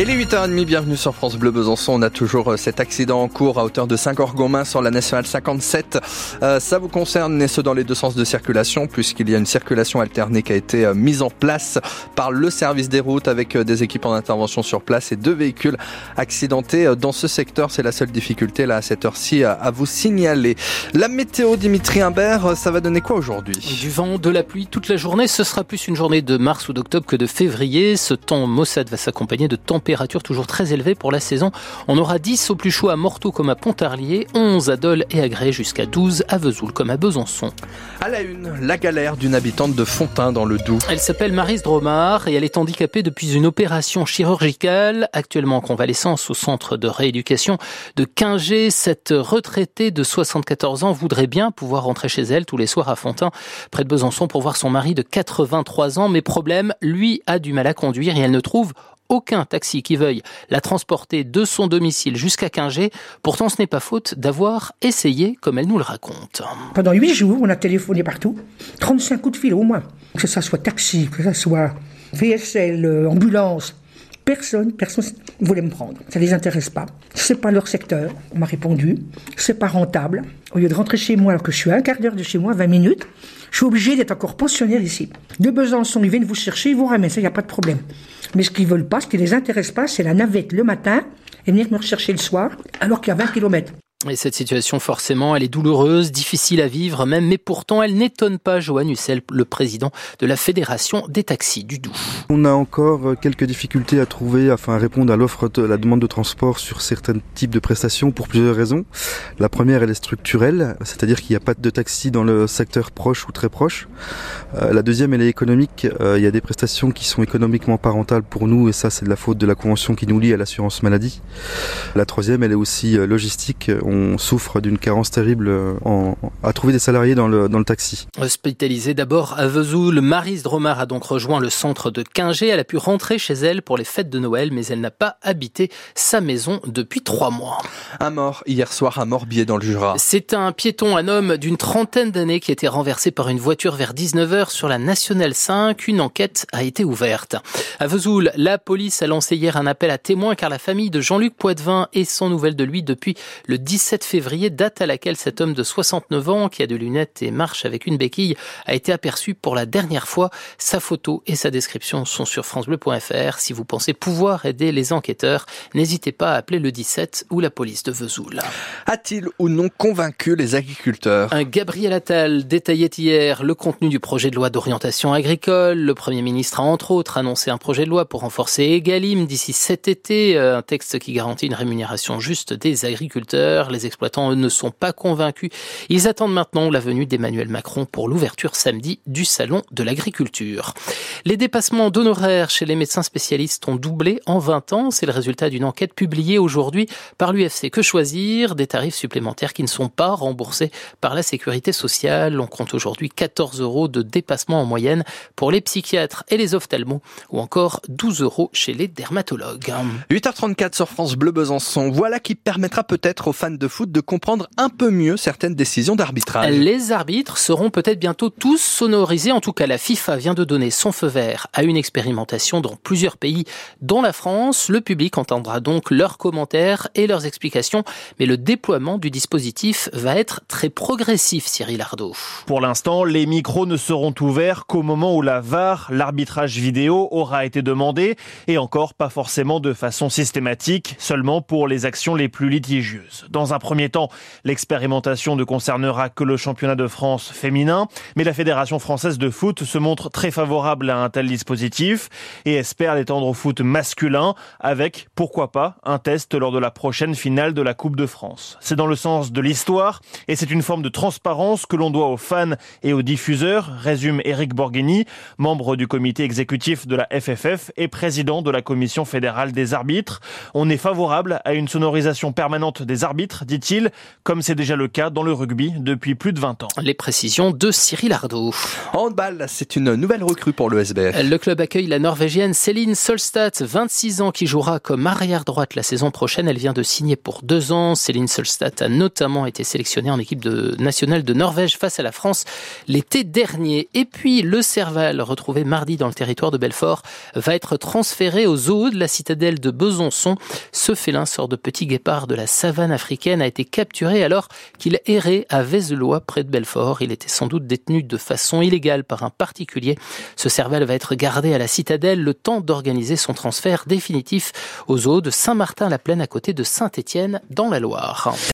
Et les 8h30, bienvenue sur France Bleu Besançon. On a toujours euh, cet accident en cours à hauteur de Saint-Gorgomin sur la nationale 57. Euh, ça vous concerne, et ce dans les deux sens de circulation, puisqu'il y a une circulation alternée qui a été euh, mise en place par le service des routes avec des équipements d'intervention sur place et deux véhicules accidentés dans ce secteur. C'est la seule difficulté là à cette heure-ci à vous signaler. La météo, Dimitri Imbert, ça va donner quoi aujourd'hui? Du vent, de la pluie toute la journée. Ce sera plus une journée de mars ou d'octobre que de février. Ce temps maussade va s'accompagner de températures température toujours très élevée pour la saison. On aura 10 au plus chaud à Morteau comme à Pontarlier, 11 à Dole et à Grès, jusqu'à 12 à Vesoul comme à Besançon. À la une, la galère d'une habitante de Fontaine dans le Doubs. Elle s'appelle Marise Dromard et elle est handicapée depuis une opération chirurgicale. Actuellement en convalescence au centre de rééducation de Quingé, cette retraitée de 74 ans voudrait bien pouvoir rentrer chez elle tous les soirs à Fontaine, près de Besançon, pour voir son mari de 83 ans. Mais problème, lui a du mal à conduire et elle ne trouve aucun taxi qui veuille la transporter de son domicile jusqu'à Quingé. Pourtant, ce n'est pas faute d'avoir essayé, comme elle nous le raconte. Pendant huit jours, on a téléphoné partout. 35 coups de fil au moins. Que ce soit taxi, que ce soit VSL, euh, ambulance, personne, personne ne voulait me prendre. Ça les intéresse pas. C'est pas leur secteur. On m'a répondu. C'est pas rentable. Au lieu de rentrer chez moi, alors que je suis à un quart d'heure de chez moi, 20 minutes, je suis obligé d'être encore pensionnaire ici. De Besançon, ils viennent vous chercher, ils vous ramènent. Ça, il n'y a pas de problème. Mais ce qu'ils veulent pas, ce qui les intéresse pas, c'est la navette le matin et venir me rechercher le soir, alors qu'il y a 20 km. Et cette situation, forcément, elle est douloureuse, difficile à vivre même, mais pourtant, elle n'étonne pas Johan Hussel, le président de la Fédération des taxis du Doubs. On a encore euh, quelques difficultés à trouver, afin de répondre à l'offre de la demande de transport sur certains types de prestations pour plusieurs raisons. La première, elle est structurelle, c'est-à-dire qu'il n'y a pas de taxi dans le secteur proche ou très proche. Euh, la deuxième, elle est économique. Euh, il y a des prestations qui sont économiquement pas rentables pour nous, et ça, c'est de la faute de la convention qui nous lie à l'assurance maladie. La troisième, elle est aussi logistique souffre d'une carence terrible euh, à trouver des salariés dans le, dans le taxi. Hospitalisée d'abord à Vesoul, Marise Dromard a donc rejoint le centre de Quingé. Elle a pu rentrer chez elle pour les fêtes de Noël, mais elle n'a pas habité sa maison depuis trois mois. Un mort hier soir à Morbier dans le Jura. C'est un piéton, un homme d'une trentaine d'années qui a été renversé par une voiture vers 19h sur la Nationale 5. Une enquête a été ouverte. À Vesoul, la police a lancé hier un appel à témoins car la famille de Jean-Luc Poitvin est sans nouvelles de lui depuis le 17 février, date à laquelle cet homme de 69 ans, qui a de lunettes et marche avec une béquille, a été aperçu pour la dernière fois. Sa photo et sa description sont sur francebleu.fr. Si vous pensez pouvoir aider les enquêteurs, n'hésitez pas à appeler le 17 ou la police de Vesoul. A-t-il ou non convaincu les agriculteurs? Un Gabriel Attal détaillait hier le contenu du projet de loi d'orientation agricole. Le Premier ministre a entre autres annoncé un projet de loi pour renforcer Egalim d'ici cet été, euh, un texte qui garantit une rémunération juste des agriculteurs les exploitants, eux, ne sont pas convaincus. Ils attendent maintenant la venue d'Emmanuel Macron pour l'ouverture samedi du Salon de l'agriculture. Les dépassements d'honoraires chez les médecins spécialistes ont doublé en 20 ans. C'est le résultat d'une enquête publiée aujourd'hui par l'UFC. Que choisir? Des tarifs supplémentaires qui ne sont pas remboursés par la sécurité sociale. On compte aujourd'hui 14 euros de dépassement en moyenne pour les psychiatres et les ophtalmos ou encore 12 euros chez les dermatologues. 8h34 sur France Bleu Besançon. Voilà qui permettra peut-être aux fans foot de comprendre un peu mieux certaines décisions d'arbitrage. Les arbitres seront peut-être bientôt tous sonorisés. En tout cas, la FIFA vient de donner son feu vert à une expérimentation dans plusieurs pays, dont la France. Le public entendra donc leurs commentaires et leurs explications, mais le déploiement du dispositif va être très progressif, Cyril Ardo. Pour l'instant, les micros ne seront ouverts qu'au moment où la VAR, l'arbitrage vidéo, aura été demandé, et encore pas forcément de façon systématique, seulement pour les actions les plus litigieuses. Dans dans un premier temps, l'expérimentation ne concernera que le championnat de France féminin, mais la Fédération française de foot se montre très favorable à un tel dispositif et espère l'étendre au foot masculin avec, pourquoi pas, un test lors de la prochaine finale de la Coupe de France. C'est dans le sens de l'histoire et c'est une forme de transparence que l'on doit aux fans et aux diffuseurs, résume Eric Borghini, membre du comité exécutif de la FFF et président de la commission fédérale des arbitres. On est favorable à une sonorisation permanente des arbitres dit-il, comme c'est déjà le cas dans le rugby depuis plus de 20 ans. Les précisions de Cyril Ardo. Handball, c'est une nouvelle recrue pour le SBF. Le club accueille la Norvégienne Céline Solstad, 26 ans, qui jouera comme arrière droite la saison prochaine. Elle vient de signer pour deux ans. Céline Solstad a notamment été sélectionnée en équipe de, nationale de Norvège face à la France l'été dernier. Et puis, le Serval, retrouvé mardi dans le territoire de Belfort, va être transféré au zoo de la citadelle de Besançon. Ce félin sort de petit guépard de la savane africaine a été capturé alors qu'il errait à Vézelois près de Belfort. Il était sans doute détenu de façon illégale par un particulier. Ce cervel va être gardé à la citadelle le temps d'organiser son transfert définitif aux eaux de Saint-Martin-la-Plaine à côté de Saint-Étienne dans la Loire.